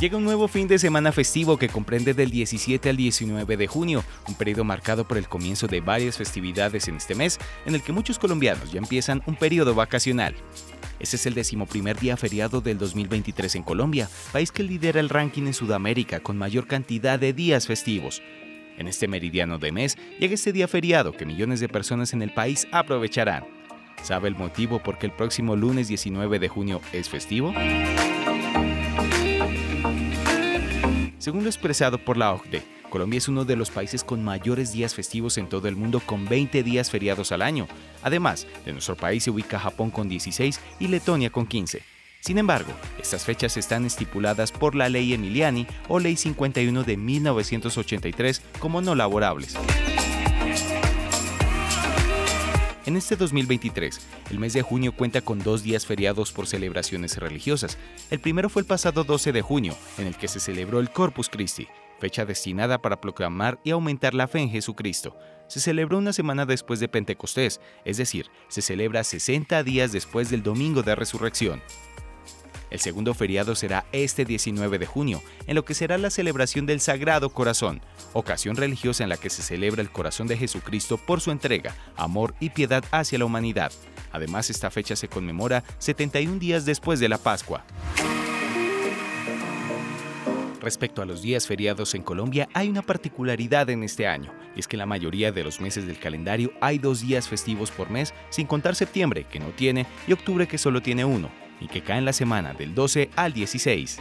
Llega un nuevo fin de semana festivo que comprende del 17 al 19 de junio, un periodo marcado por el comienzo de varias festividades en este mes, en el que muchos colombianos ya empiezan un periodo vacacional. Este es el decimoprimer día feriado del 2023 en Colombia, país que lidera el ranking en Sudamérica con mayor cantidad de días festivos. En este meridiano de mes llega este día feriado que millones de personas en el país aprovecharán. ¿Sabe el motivo por qué el próximo lunes 19 de junio es festivo? Según lo expresado por la OCDE, Colombia es uno de los países con mayores días festivos en todo el mundo con 20 días feriados al año. Además, de nuestro país se ubica Japón con 16 y Letonia con 15. Sin embargo, estas fechas están estipuladas por la Ley Emiliani o Ley 51 de 1983 como no laborables. En este 2023, el mes de junio cuenta con dos días feriados por celebraciones religiosas. El primero fue el pasado 12 de junio, en el que se celebró el Corpus Christi, fecha destinada para proclamar y aumentar la fe en Jesucristo. Se celebró una semana después de Pentecostés, es decir, se celebra 60 días después del Domingo de Resurrección. El segundo feriado será este 19 de junio, en lo que será la celebración del Sagrado Corazón, ocasión religiosa en la que se celebra el corazón de Jesucristo por su entrega, amor y piedad hacia la humanidad. Además, esta fecha se conmemora 71 días después de la Pascua. Respecto a los días feriados en Colombia, hay una particularidad en este año, y es que la mayoría de los meses del calendario hay dos días festivos por mes, sin contar septiembre, que no tiene, y octubre, que solo tiene uno y que cae en la semana del 12 al 16.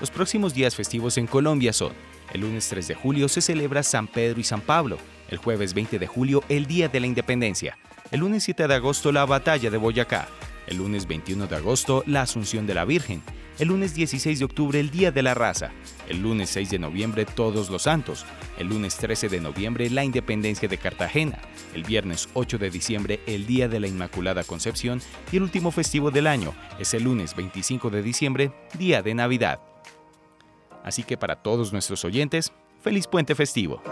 Los próximos días festivos en Colombia son, el lunes 3 de julio se celebra San Pedro y San Pablo, el jueves 20 de julio el Día de la Independencia, el lunes 7 de agosto la Batalla de Boyacá, el lunes 21 de agosto la Asunción de la Virgen, el lunes 16 de octubre el Día de la Raza, el lunes 6 de noviembre Todos los Santos, el lunes 13 de noviembre la Independencia de Cartagena, el viernes 8 de diciembre el Día de la Inmaculada Concepción y el último festivo del año es el lunes 25 de diciembre, Día de Navidad. Así que para todos nuestros oyentes, feliz puente festivo.